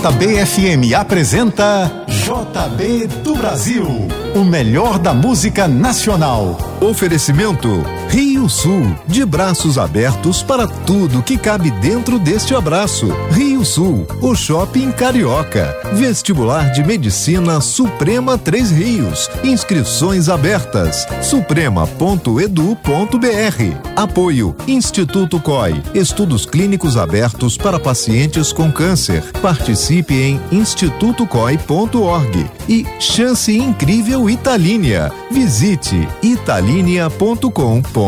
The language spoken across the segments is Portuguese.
JBFM apresenta JB do Brasil, o melhor da música nacional. Oferecimento Rio Sul, de braços abertos para tudo que cabe dentro deste abraço. Rio Sul, o shopping carioca. Vestibular de Medicina Suprema Três Rios. Inscrições abertas. suprema.edu.br. Apoio Instituto COI. Estudos clínicos abertos para pacientes com câncer. Participe em institutocoi.org. E Chance Incrível Italínia. Visite italínia.com.br.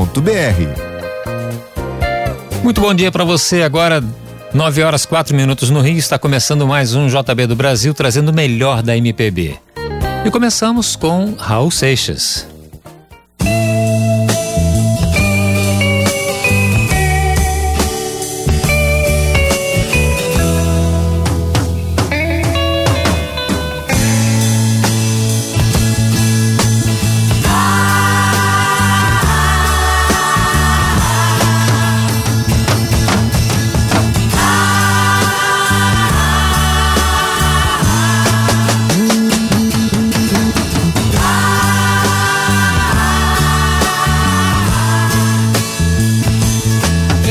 Muito bom dia para você. Agora, 9 horas 4 minutos no Rio, está começando mais um JB do Brasil, trazendo o melhor da MPB. E começamos com Raul Seixas.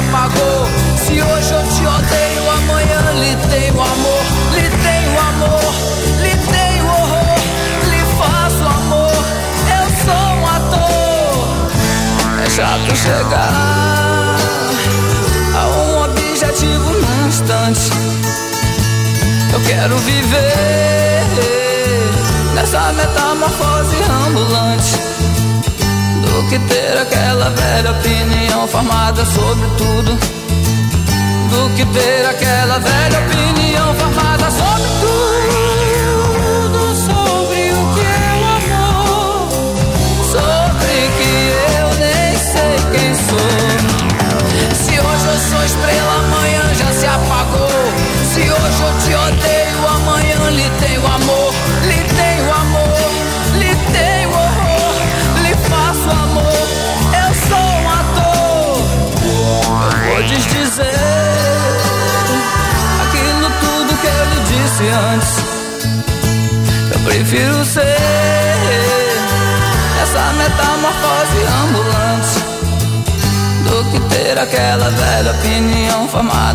apagou. Se hoje eu te odeio, amanhã lhe tenho amor, lhe tenho amor, lhe tenho horror, lhe faço amor. Eu sou um ator. É chato chegar a um objetivo num instante. Eu quero viver nessa metamorfose ambulante do que ter aquela velha opinião formada sobre tudo. Do que ter aquela velha opinião formada sobre tudo.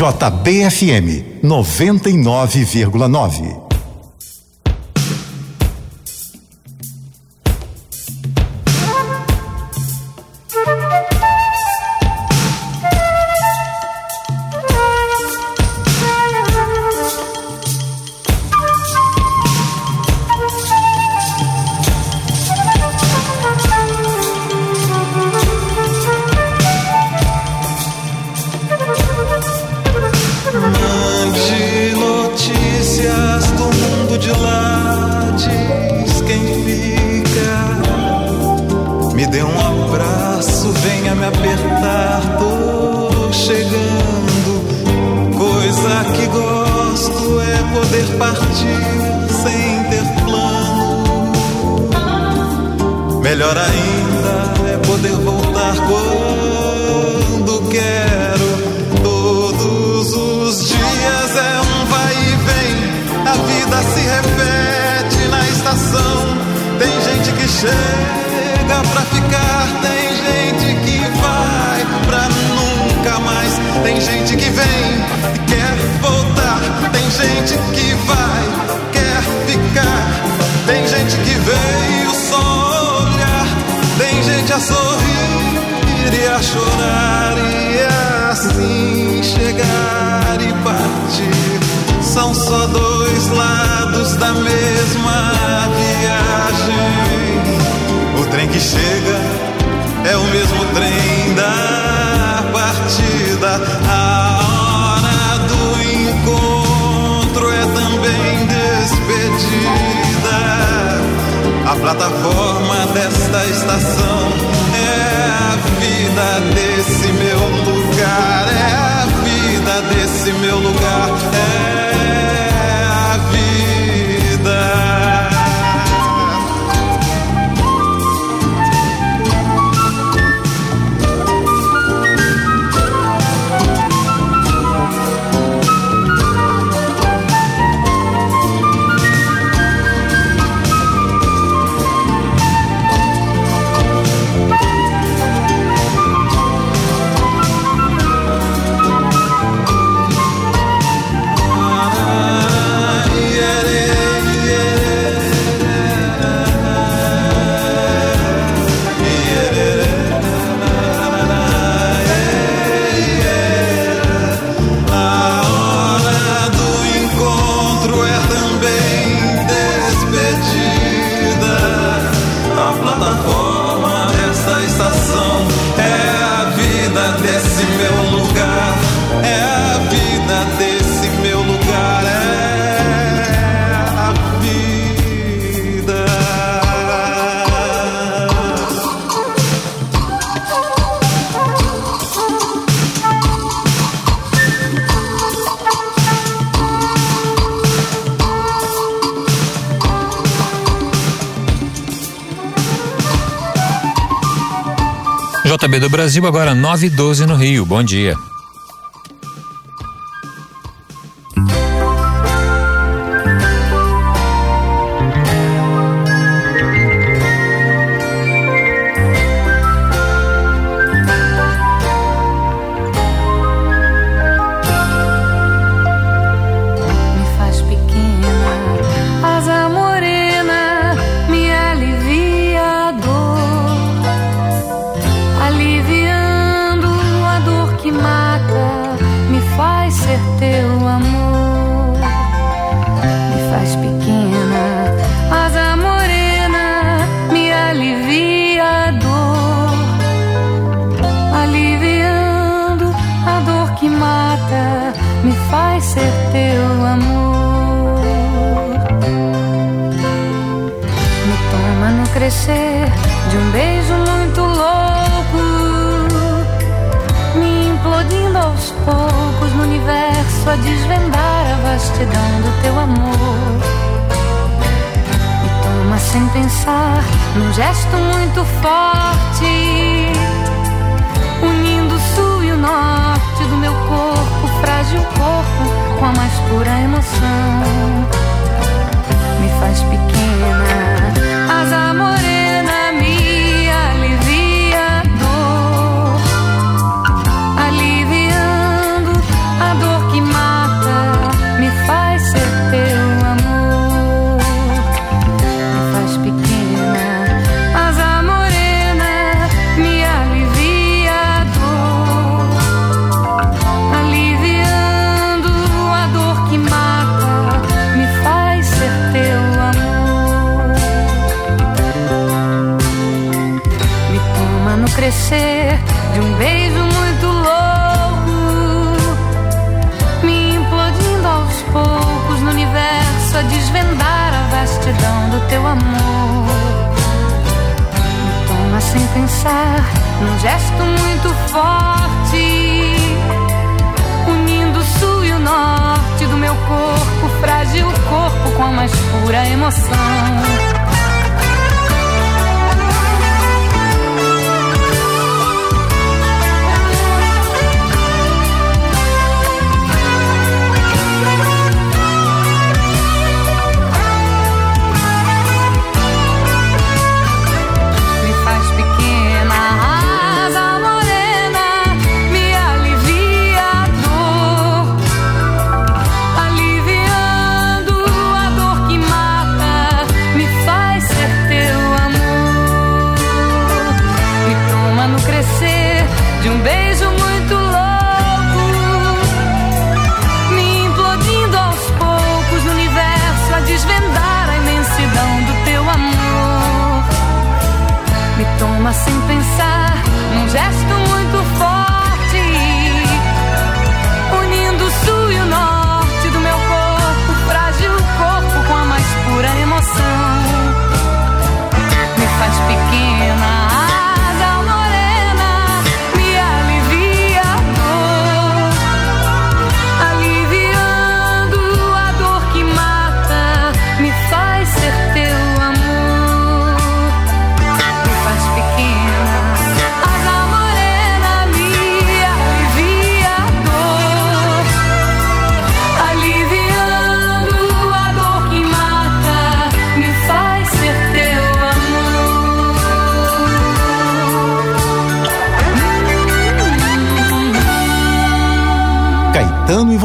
JBFM 99,9. Ficar, tem gente que vai pra nunca mais. Tem gente que vem e quer voltar, tem gente que vai, quer ficar. Tem gente que veio só olhar, tem gente a sorrir e a chorar e assim chegar e partir. São só dois lados da mesma chega é o mesmo trem da partida. A hora do encontro é também despedida. A plataforma desta estação é a vida desse meu lugar. É a vida desse meu lugar. É Brasil, agora 9 e 12 no Rio. Bom dia. De um beijo muito louco, me implodindo aos poucos no universo a desvendar a vastidão do teu amor. Me toma sem pensar, num gesto muito forte unindo o sul e o norte do meu corpo, frágil corpo, com a mais pura emoção. Me faz pequena, asa morena num gesto muito forte, unindo o sul e o norte do meu corpo, frágil corpo com a mais pura emoção.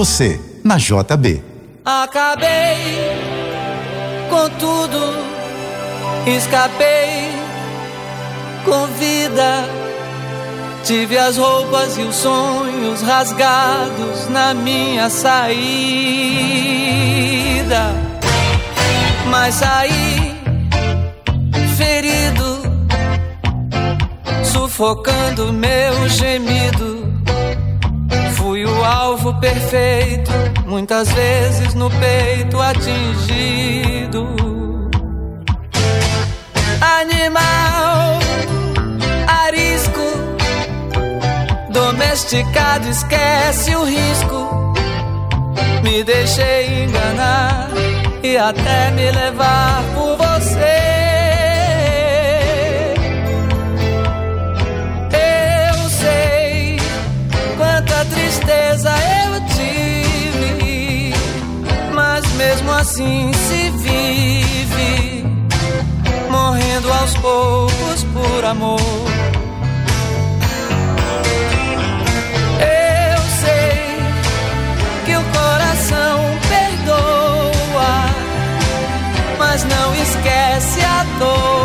Você, na JB. Acabei com tudo, escapei com vida. Tive as roupas e os sonhos rasgados na minha saída. Mas saí ferido, sufocando meu gemido alvo perfeito, muitas vezes no peito atingido. Animal arisco, domesticado, esquece o risco. Me deixei enganar e até me levar por você. Tristeza eu tive, mas mesmo assim se vive, morrendo aos poucos por amor. Eu sei que o coração perdoa, mas não esquece à toa.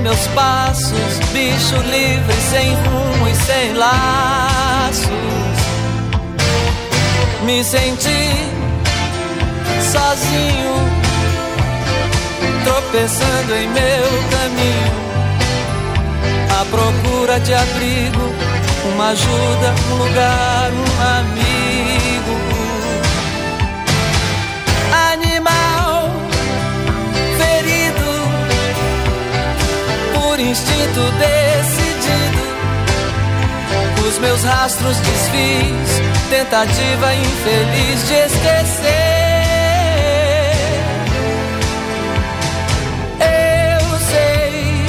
Meus passos, bicho livre, sem rumo e sem laços. Me senti sozinho, tropeçando em meu caminho, à procura de abrigo, uma ajuda, um lugar, um amigo. instinto decidido. Os meus rastros desfiz, tentativa infeliz de esquecer. Eu sei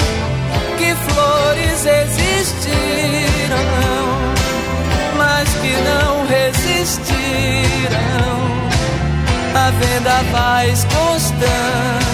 que flores existiram, mas que não resistiram. A venda faz constantes.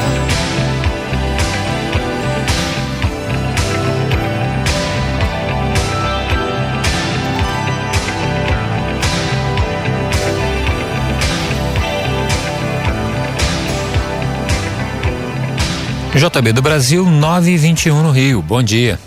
JB do Brasil, 921 no Rio. Bom dia.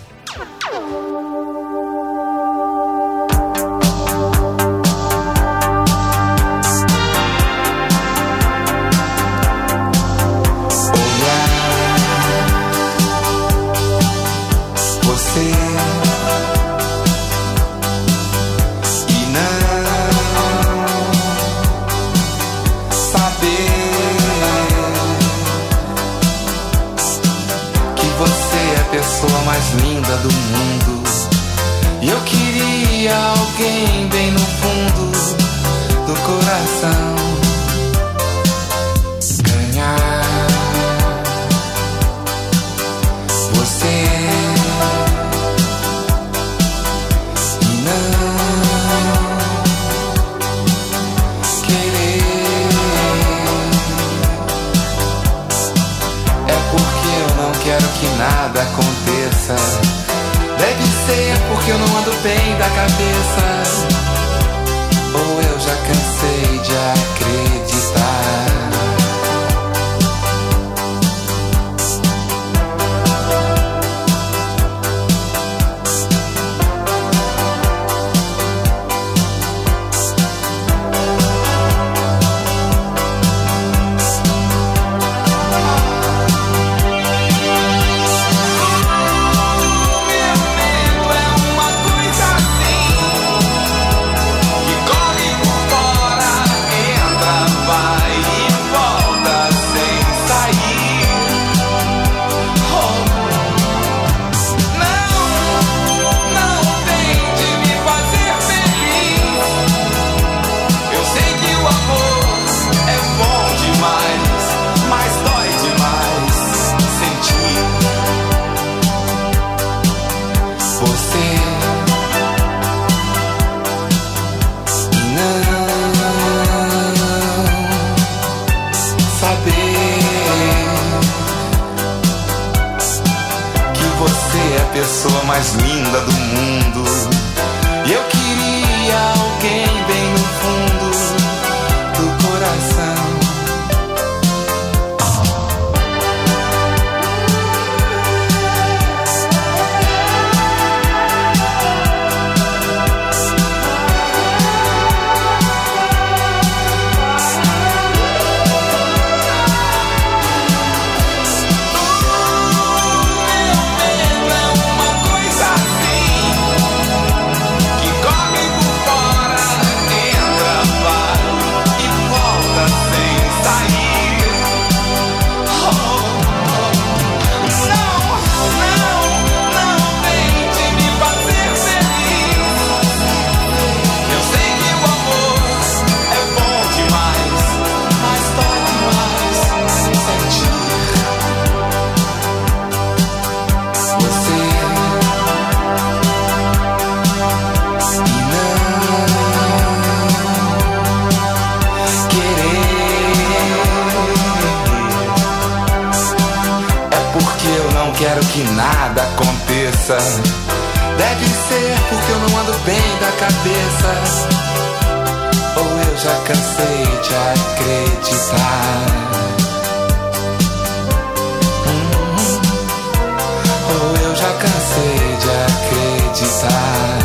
Deve de acreditar. Hum, ou eu já cansei de acreditar.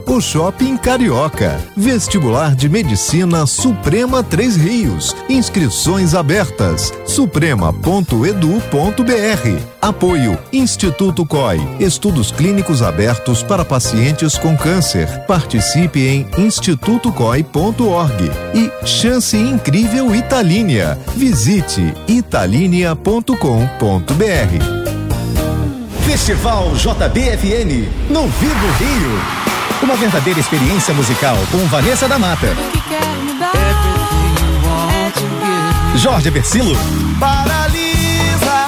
o shopping carioca. Vestibular de Medicina Suprema Três Rios. Inscrições abertas. suprema.edu.br. Apoio Instituto COI. Estudos clínicos abertos para pacientes com câncer. Participe em institutocoi.org. E Chance Incrível Italínia. Visite italinia.com.br. Festival JBFN, no Vivo Rio. Uma verdadeira experiência musical com Vanessa da Mata, Jorge Versilo Paralisa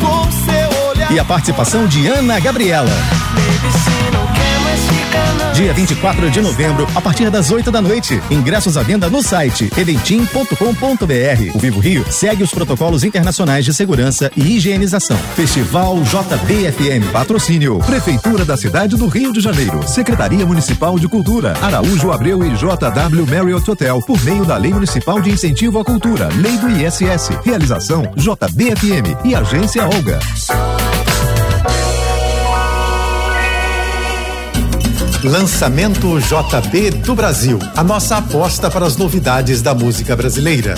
com seu olhar. e a participação de Ana Gabriela. Dia 24 de novembro, a partir das 8 da noite. Ingressos à venda no site eventim.com.br. O Vivo Rio segue os protocolos internacionais de segurança e higienização. Festival JBFM. Patrocínio Prefeitura da cidade do Rio de Janeiro, Secretaria Municipal de Cultura, Araújo Abreu e JW Marriott Hotel, por meio da Lei Municipal de Incentivo à Cultura, Lei do ISS. Realização JBFM e Agência Olga. Lançamento JB do Brasil. A nossa aposta para as novidades da música brasileira.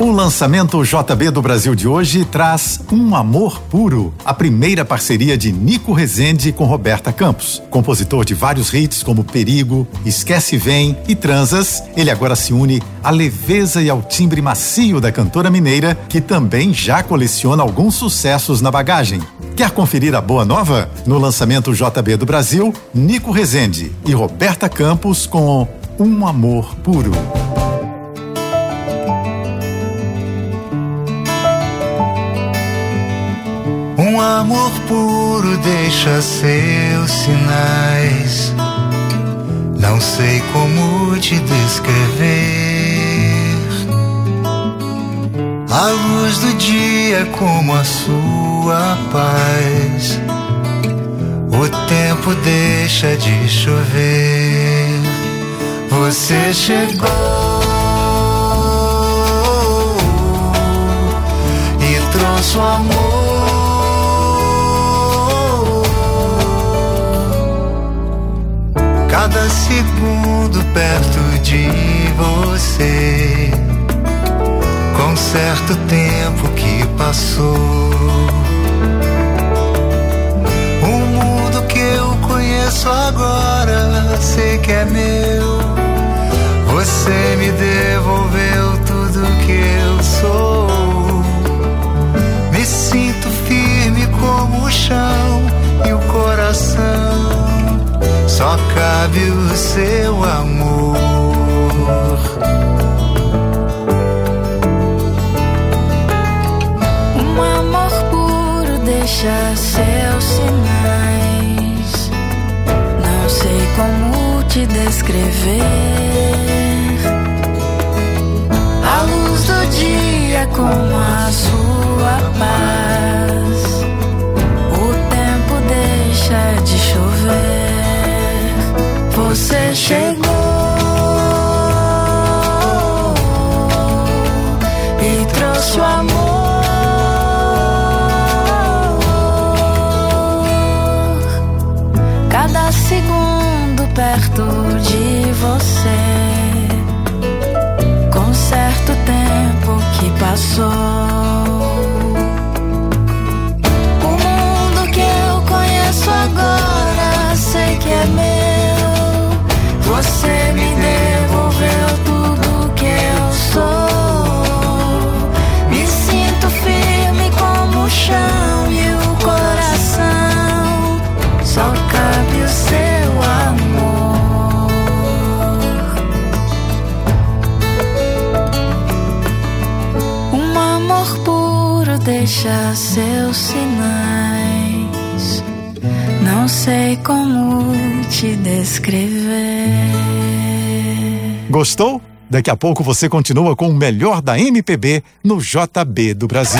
O lançamento JB do Brasil de hoje traz Um Amor Puro, a primeira parceria de Nico Rezende com Roberta Campos. Compositor de vários hits como Perigo, Esquece Vem e Transas, ele agora se une à leveza e ao timbre macio da cantora mineira, que também já coleciona alguns sucessos na bagagem. Quer conferir a boa nova? No lançamento JB do Brasil, Nico Rezende e Roberta Campos com Um Amor Puro. Um amor puro deixa seus sinais. Não sei como te descrever. A luz do dia como a sua paz. O tempo deixa de chover. Você chegou e trouxe o amor. Cada segundo perto de você, com certo tempo que passou. O mundo que eu conheço agora, sei que é meu. Você me devolveu tudo que eu sou. Me sinto firme como o chão Só cabe o seu amor. Um amor puro deixa seus sinais. Não sei como te descrever. A luz do dia como a sua paz. Tempo deixa Gostou? Daqui a pouco você continua com o melhor da MPB no JB do Brasil.